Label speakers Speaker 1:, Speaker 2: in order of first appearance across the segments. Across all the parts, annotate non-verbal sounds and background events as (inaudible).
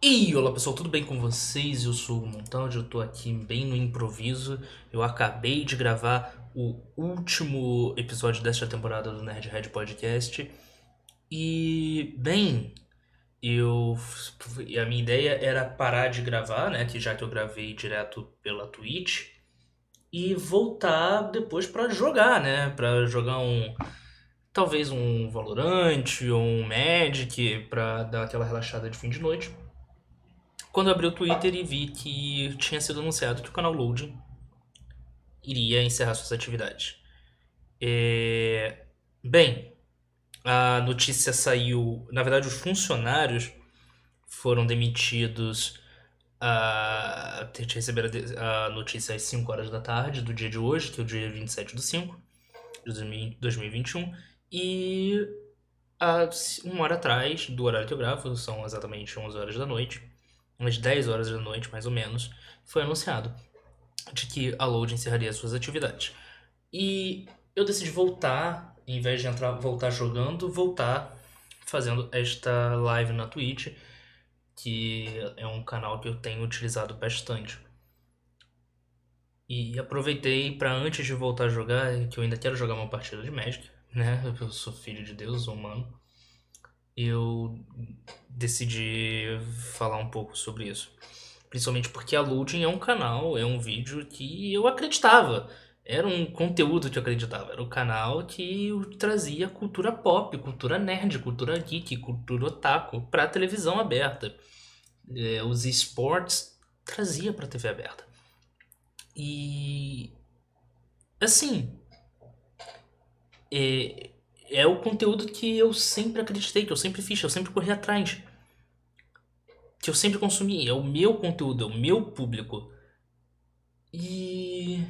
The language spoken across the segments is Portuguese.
Speaker 1: E olá pessoal, tudo bem com vocês? Eu sou o Montão, eu tô aqui bem no improviso. Eu acabei de gravar o último episódio desta temporada do Nerd Red Podcast. E, bem, eu a minha ideia era parar de gravar, né, que já que eu gravei direto pela Twitch e voltar depois para jogar, né, para jogar um talvez um Valorant ou um Magic para dar aquela relaxada de fim de noite. Quando eu abri o Twitter e vi que tinha sido anunciado que o canal Loading iria encerrar suas atividades. É... Bem, a notícia saiu. Na verdade, os funcionários foram demitidos. A, receberam a notícia às 5 horas da tarde do dia de hoje, que é o dia 27 do 5 de 2021. E a, uma hora atrás do horário gravo, são exatamente 11 horas da noite, umas 10 horas da noite mais ou menos, foi anunciado de que a Load encerraria suas atividades. E eu decidi voltar em vez de entrar, voltar jogando, voltar fazendo esta live na Twitch, que é um canal que eu tenho utilizado bastante. E aproveitei para antes de voltar a jogar, que eu ainda quero jogar uma partida de Magic, né? Eu sou filho de Deus, humano. Eu decidi falar um pouco sobre isso. Principalmente porque a Loading é um canal, é um vídeo que eu acreditava era um conteúdo que eu acreditava. Era o canal que trazia cultura pop, cultura nerd, cultura geek, cultura otaku para televisão aberta. É, os esportes trazia para TV aberta. E assim, é, é o conteúdo que eu sempre acreditei, que eu sempre fiz, que eu sempre corri atrás. Que eu sempre consumi. É o meu conteúdo, é o meu público. E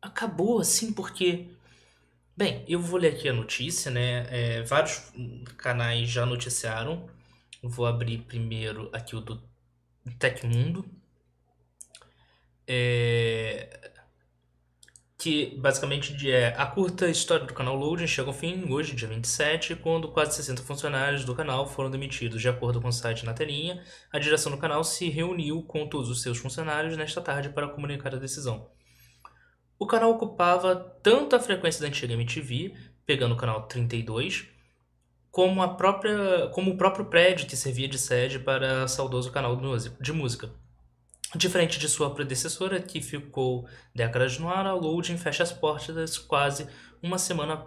Speaker 1: acabou assim porque. Bem, eu vou ler aqui a notícia, né? É, vários canais já noticiaram. Vou abrir primeiro aqui o do Tecmundo. É, que basicamente é a curta história do canal Loading chega ao fim hoje, dia 27, quando quase 60 funcionários do canal foram demitidos. De acordo com o site na telinha, a direção do canal se reuniu com todos os seus funcionários nesta tarde para comunicar a decisão. O canal ocupava tanto a frequência da antiga MTV, pegando o canal 32, como, a própria, como o próprio prédio que servia de sede para o saudoso canal de música. Diferente de sua predecessora, que ficou décadas no ar, a Loading fecha as portas quase uma semana,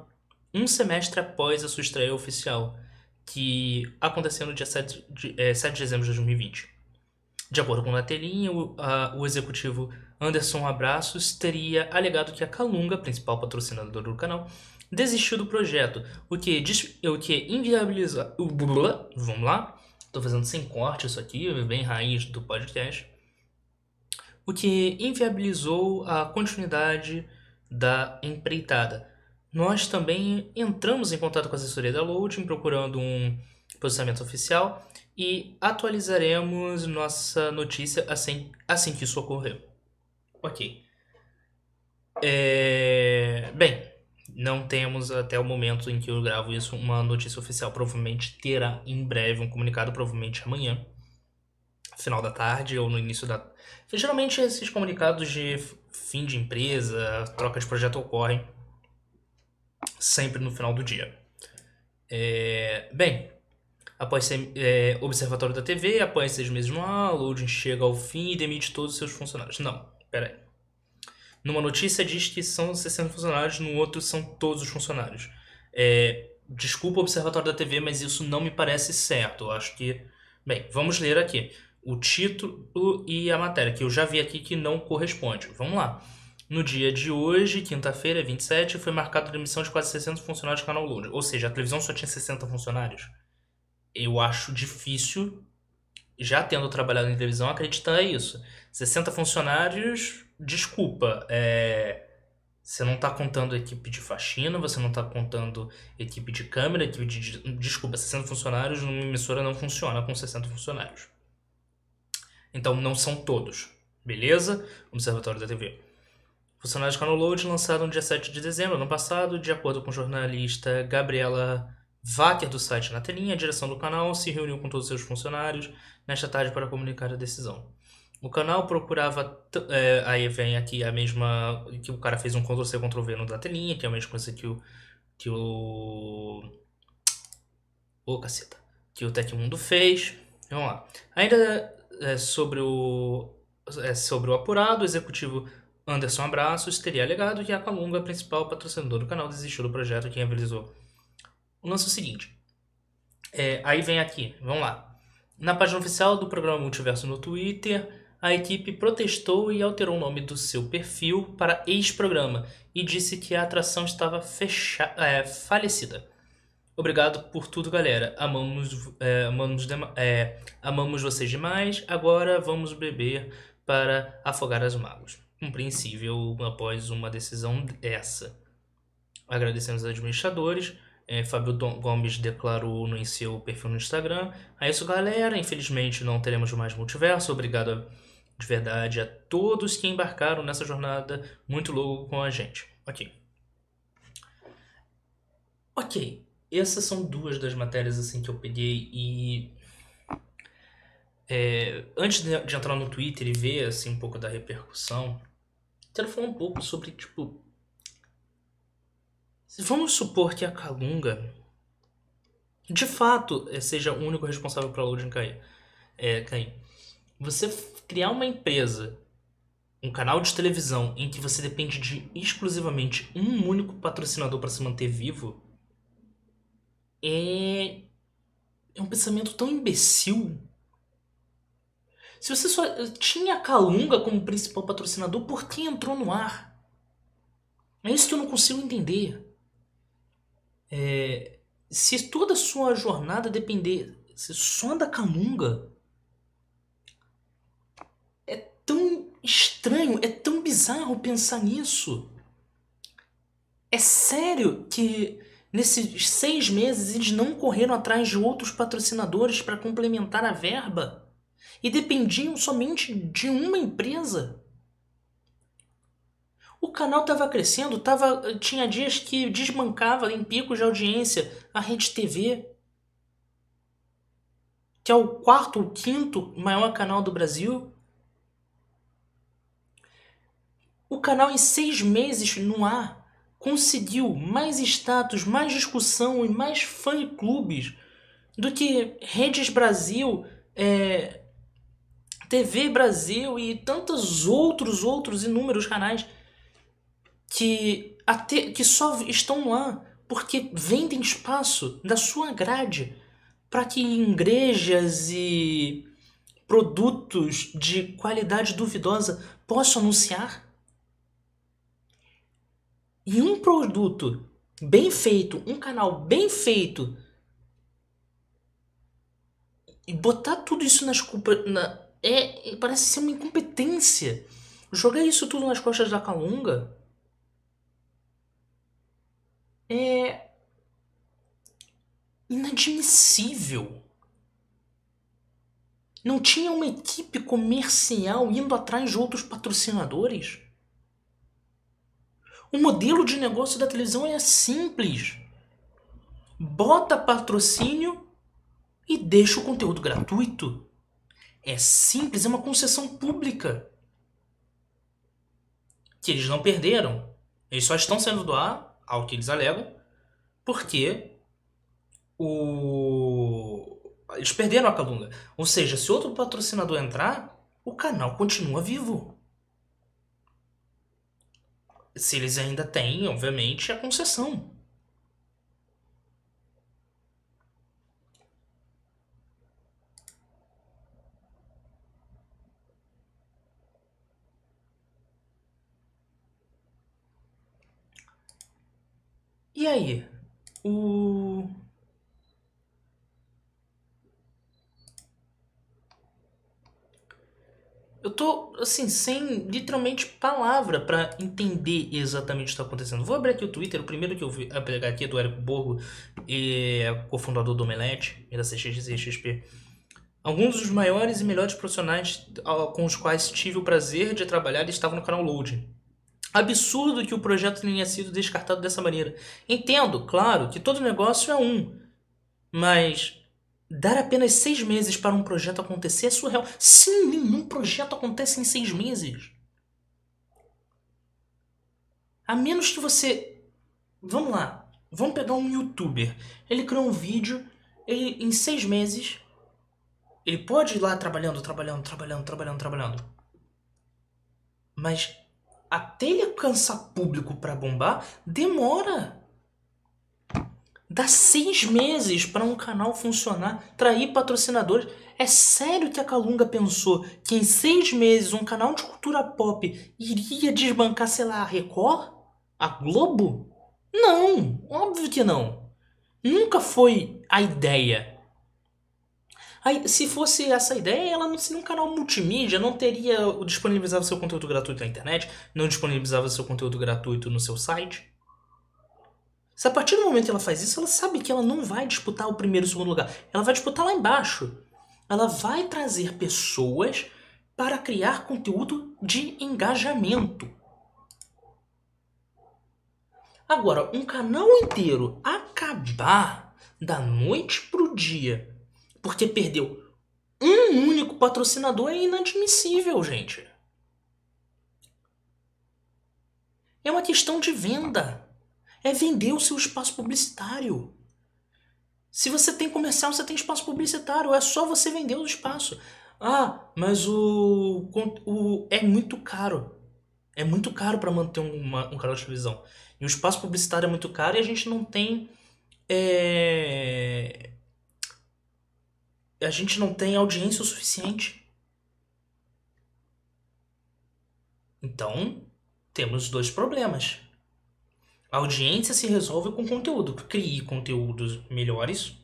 Speaker 1: um semestre após a sua estreia oficial, que aconteceu no dia 7 de, é, 7 de dezembro de 2020. De acordo com a telinha, o, a, o executivo Anderson Abraços teria alegado que a Calunga, principal patrocinadora do canal, desistiu do projeto, o que, o que inviabiliza. Vamos lá, estou fazendo sem corte isso aqui, bem raiz do podcast. O que inviabilizou a continuidade da empreitada. Nós também entramos em contato com a assessoria da Loading procurando um posicionamento oficial e atualizaremos nossa notícia assim, assim que isso ocorrer. Ok. É... Bem, não temos até o momento em que eu gravo isso uma notícia oficial. Provavelmente terá em breve um comunicado, provavelmente amanhã, final da tarde ou no início da. Geralmente esses comunicados de fim de empresa, troca de projeto ocorrem sempre no final do dia. É... Bem, após ser é, observatório da TV, após seis meses no ar, loading chega ao fim e demite todos os seus funcionários. Não, Pera aí. Numa notícia diz que são 60 funcionários, no outro são todos os funcionários. É, desculpa observatório da TV, mas isso não me parece certo. Acho que. Bem, vamos ler aqui. O título e a matéria, que eu já vi aqui que não corresponde. Vamos lá. No dia de hoje, quinta-feira, 27, foi marcada a demissão de quase 60 funcionários do canal Load. Ou seja, a televisão só tinha 60 funcionários. Eu acho difícil já tendo trabalhado em televisão, acreditar isso. 60 funcionários, desculpa, é, você não está contando equipe de faxina, você não está contando equipe de câmera, equipe de. Desculpa, 60 funcionários numa emissora não funciona com 60 funcionários. Então não são todos, beleza? Observatório da TV. Funcionários Canal Load lançaram no dia 7 de dezembro ano passado, de acordo com o jornalista Gabriela Wacker do site na telinha, a direção do canal se reuniu com todos os seus funcionários nesta tarde para comunicar a decisão. O canal procurava. É, aí vem aqui a mesma. que o cara fez um Ctrl-C, Ctrl-V no da telinha, que é a mesma coisa que o. que o. Ô, caceta. Que o Tecmundo fez. Vamos lá. Ainda é, sobre o. É, sobre o apurado, o executivo Anderson Abraços teria alegado que a Calunga, principal patrocinador do canal, desistiu do projeto que realizou o lance é o seguinte. É, aí vem aqui, vamos lá. Na página oficial do programa Multiverso no Twitter, a equipe protestou e alterou o nome do seu perfil para ex-programa e disse que a atração estava fecha é, falecida. Obrigado por tudo, galera. Amamos, é, amamos, é, amamos vocês demais. Agora vamos beber para afogar as mágoas. Compreensível após uma decisão dessa. Agradecemos aos administradores é, Fábio Gomes declarou no em seu perfil no Instagram. É isso, galera. Infelizmente não teremos mais multiverso. Obrigado de verdade a todos que embarcaram nessa jornada muito louca com a gente. Ok. Ok. Essas são duas das matérias assim que eu peguei e é, antes de, de, entrar no Twitter e ver assim um pouco da repercussão, quero falar um pouco sobre tipo Vamos supor que a Calunga de fato eh, seja o único responsável para a loading cair. É, cair. Você criar uma empresa, um canal de televisão em que você depende de exclusivamente um único patrocinador para se manter vivo é é um pensamento tão imbecil. Se você só tinha a Calunga como principal patrocinador, por que entrou no ar? É isso que eu não consigo entender. É, se toda a sua jornada depender só da Calunga, é tão estranho, é tão bizarro pensar nisso. É sério que nesses seis meses eles não correram atrás de outros patrocinadores para complementar a verba e dependiam somente de uma empresa? O canal estava crescendo, tava, tinha dias que desmancava em picos de audiência a Rede TV, que é o quarto ou quinto maior canal do Brasil. O canal, em seis meses no ar, conseguiu mais status, mais discussão e mais fã-clubes do que Redes Brasil, é, TV Brasil e tantos outros, outros inúmeros canais que, até, que só estão lá porque vendem espaço da sua grade para que igrejas e produtos de qualidade duvidosa possam anunciar? E um produto bem feito, um canal bem feito, e botar tudo isso nas culpas. Na, é, parece ser uma incompetência. Jogar isso tudo nas costas da Calunga é inadmissível. Não tinha uma equipe comercial indo atrás de outros patrocinadores? O modelo de negócio da televisão é simples. Bota patrocínio e deixa o conteúdo gratuito. É simples, é uma concessão pública. Que eles não perderam. Eles só estão saindo do ar ao que eles alegam, porque o... eles perderam a Calunga. Ou seja, se outro patrocinador entrar, o canal continua vivo. Se eles ainda têm, obviamente, a concessão. E aí? O. Eu tô, assim, sem literalmente palavra para entender exatamente o que está acontecendo. Vou abrir aqui o Twitter. O primeiro que eu vi pegar aqui é do Érico Borgo, é cofundador do Omelete e da CXP. Alguns dos maiores e melhores profissionais com os quais tive o prazer de trabalhar estavam no canal Loading. Absurdo que o projeto tenha sido descartado dessa maneira. Entendo, claro, que todo negócio é um. Mas dar apenas seis meses para um projeto acontecer é surreal. Sim, nenhum projeto acontece em seis meses. A menos que você. Vamos lá. Vamos pegar um youtuber. Ele criou um vídeo. Ele, em seis meses. Ele pode ir lá trabalhando, trabalhando, trabalhando, trabalhando, trabalhando. Mas até ele alcançar público para bombar, demora. Dá seis meses para um canal funcionar, trair patrocinadores. É sério que a Calunga pensou que em seis meses um canal de cultura pop iria desbancar, sei lá, a Record? A Globo? Não, óbvio que não. Nunca foi a ideia. Aí, se fosse essa ideia, ela não seria um canal multimídia, não teria disponibilizava seu conteúdo gratuito na internet, não disponibilizava seu conteúdo gratuito no seu site. Se a partir do momento que ela faz isso, ela sabe que ela não vai disputar o primeiro e o segundo lugar. Ela vai disputar lá embaixo. Ela vai trazer pessoas para criar conteúdo de engajamento. Agora, um canal inteiro acabar da noite pro dia porque perdeu um único patrocinador é inadmissível, gente. É uma questão de venda. É vender o seu espaço publicitário. Se você tem comercial, você tem espaço publicitário. É só você vender o espaço. Ah, mas o, o é muito caro. É muito caro para manter uma, um canal de televisão. E o espaço publicitário é muito caro e a gente não tem é, a gente não tem audiência o suficiente. Então, temos dois problemas. A audiência se resolve com conteúdo. Crie conteúdos melhores,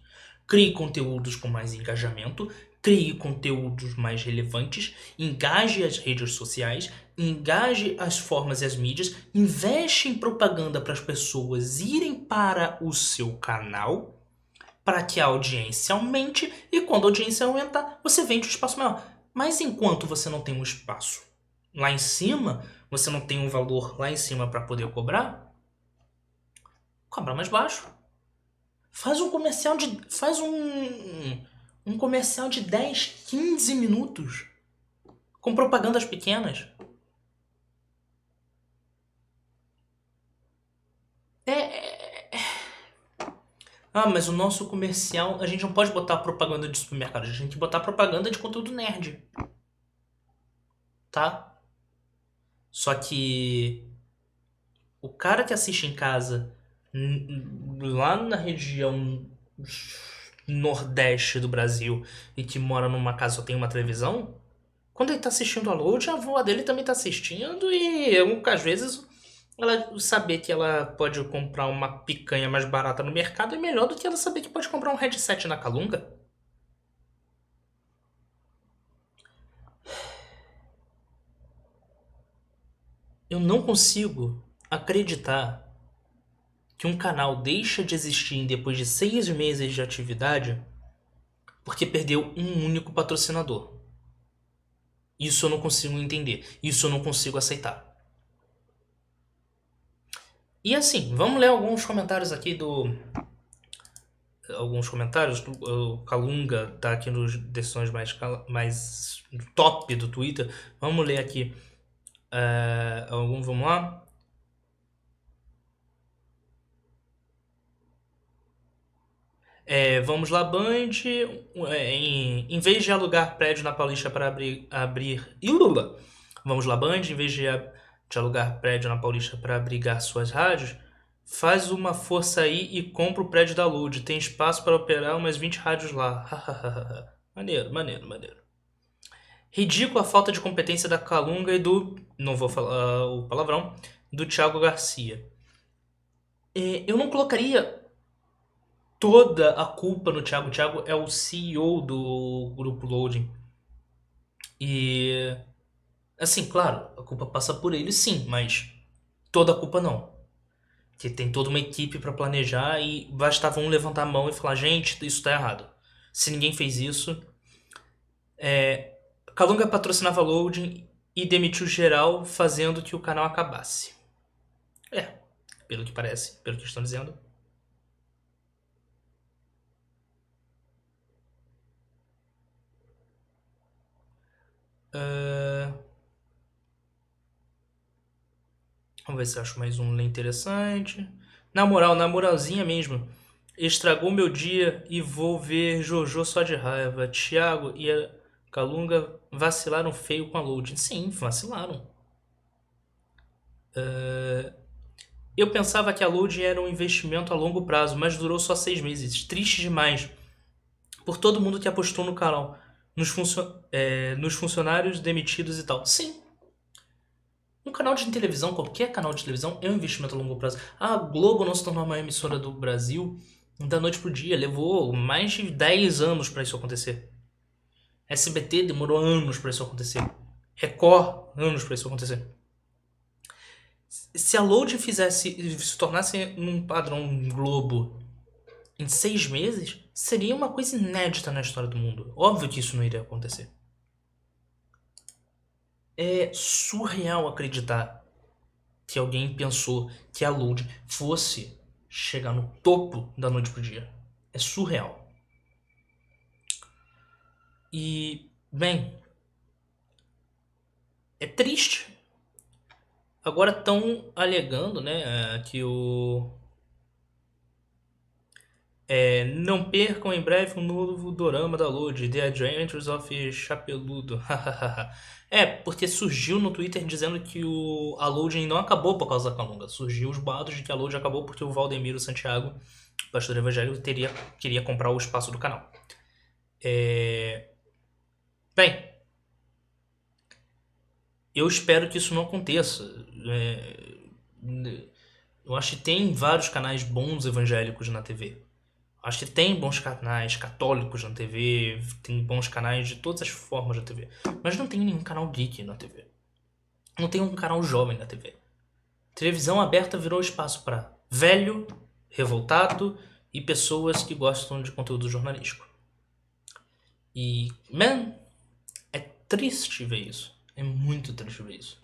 Speaker 1: crie conteúdos com mais engajamento, crie conteúdos mais relevantes, engaje as redes sociais, engaje as formas e as mídias, investe em propaganda para as pessoas irem para o seu canal para que a audiência aumente e quando a audiência aumentar, você vende um espaço maior. Mas enquanto você não tem um espaço lá em cima, você não tem um valor lá em cima para poder cobrar, cobra mais baixo. Faz um comercial de faz um um comercial de 10, 15 minutos com propagandas pequenas. É, ah, mas o nosso comercial, a gente não pode botar propaganda de supermercado, a gente tem que botar propaganda de conteúdo nerd. Tá? Só que o cara que assiste em casa lá na região nordeste do Brasil e que mora numa casa só tem uma televisão, quando ele tá assistindo a load, a avó dele também tá assistindo e às vezes ela saber que ela pode comprar uma picanha mais barata no mercado é melhor do que ela saber que pode comprar um headset na Calunga. Eu não consigo acreditar que um canal deixa de existir depois de seis meses de atividade porque perdeu um único patrocinador. Isso eu não consigo entender. Isso eu não consigo aceitar. E assim, vamos ler alguns comentários aqui do. Alguns comentários. O Calunga tá aqui nos decisões mais, mais top do Twitter. Vamos ler aqui. Uh, algum, vamos lá. É, vamos lá, Band. É, em, em vez de alugar prédio na Paulista para abrir. abrir Ilula. Vamos lá, Band. Em vez de de alugar prédio na Paulista para abrigar suas rádios, faz uma força aí e compra o prédio da Lud. Tem espaço para operar umas 20 rádios lá. maneiro, maneiro, maneiro. Ridículo a falta de competência da Calunga e do. Não vou falar uh, o palavrão. Do Thiago Garcia. É, eu não colocaria toda a culpa no Thiago. O Thiago é o CEO do grupo Loading. E Assim, claro, a culpa passa por ele sim, mas toda a culpa não. Que tem toda uma equipe para planejar e bastava um levantar a mão e falar: gente, isso tá errado. Se ninguém fez isso. É, Calunga patrocinava Loading e demitiu geral, fazendo que o canal acabasse. É, pelo que parece, pelo que estão dizendo. Uh... Vamos ver se acho mais um interessante. Na moral, na moralzinha mesmo. Estragou meu dia e vou ver Jojo só de raiva. Thiago e a Calunga vacilaram feio com a loading. Sim, vacilaram. Uh... Eu pensava que a loading era um investimento a longo prazo, mas durou só seis meses. Triste demais. Por todo mundo que apostou no canal. Nos, funcio... É... nos funcionários demitidos e tal. Sim, um canal de televisão, qualquer canal de televisão, é um investimento a longo prazo. A Globo não se tornou a maior emissora do Brasil da noite pro dia. Levou mais de 10 anos para isso acontecer. SBT demorou anos para isso acontecer. Record, anos para isso acontecer. Se a Load fizesse, se tornasse um padrão Globo em seis meses, seria uma coisa inédita na história do mundo. Óbvio que isso não iria acontecer é surreal acreditar que alguém pensou que a Load fosse chegar no topo da noite pro dia. É surreal. E, bem, é triste. Agora estão alegando, né, que o é, não percam em breve um novo dorama da Load, The Adventures of Chapeludo. (laughs) é, porque surgiu no Twitter dizendo que o, a Loading não acabou por causa da Calunga. Surgiu os boatos de que a Load acabou porque o Valdemiro Santiago, pastor evangélico, teria, queria comprar o espaço do canal. É... Bem, eu espero que isso não aconteça. É... Eu acho que tem vários canais bons evangélicos na TV. Acho que tem bons canais católicos na TV, tem bons canais de todas as formas na TV. Mas não tem nenhum canal geek na TV. Não tem um canal jovem na TV. Televisão aberta virou espaço para velho, revoltado e pessoas que gostam de conteúdo jornalístico. E, man, é triste ver isso. É muito triste ver isso.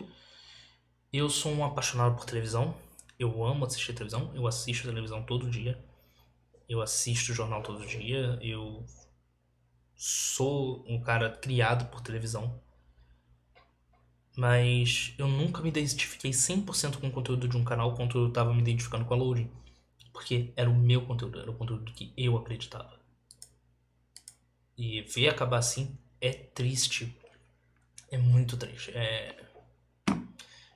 Speaker 1: Eu sou um apaixonado por televisão. Eu amo assistir televisão. Eu assisto televisão todo dia. Eu assisto o jornal todo dia. Eu sou um cara criado por televisão. Mas eu nunca me identifiquei 100% com o conteúdo de um canal quanto eu tava me identificando com a Loading. Porque era o meu conteúdo, era o conteúdo que eu acreditava. E ver acabar assim é triste. É muito triste. É...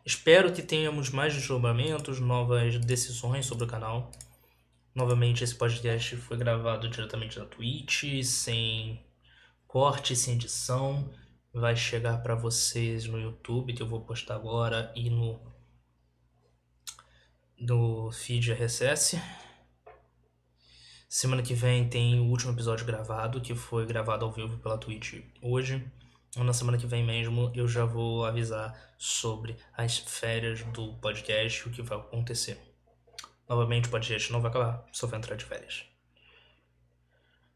Speaker 1: Espero que tenhamos mais desdobramentos, novas decisões sobre o canal. Novamente, esse podcast foi gravado diretamente na Twitch, sem corte, sem edição. Vai chegar para vocês no YouTube, que eu vou postar agora, e no, no feed RSS. Semana que vem tem o último episódio gravado, que foi gravado ao vivo pela Twitch hoje. Na semana que vem mesmo eu já vou avisar sobre as férias do podcast, o que vai acontecer. Novamente, o podcast não vai acabar, só vai entrar de férias.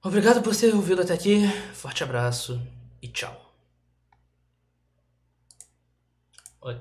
Speaker 1: Obrigado por ter ouvido até aqui, forte abraço e tchau. Oi.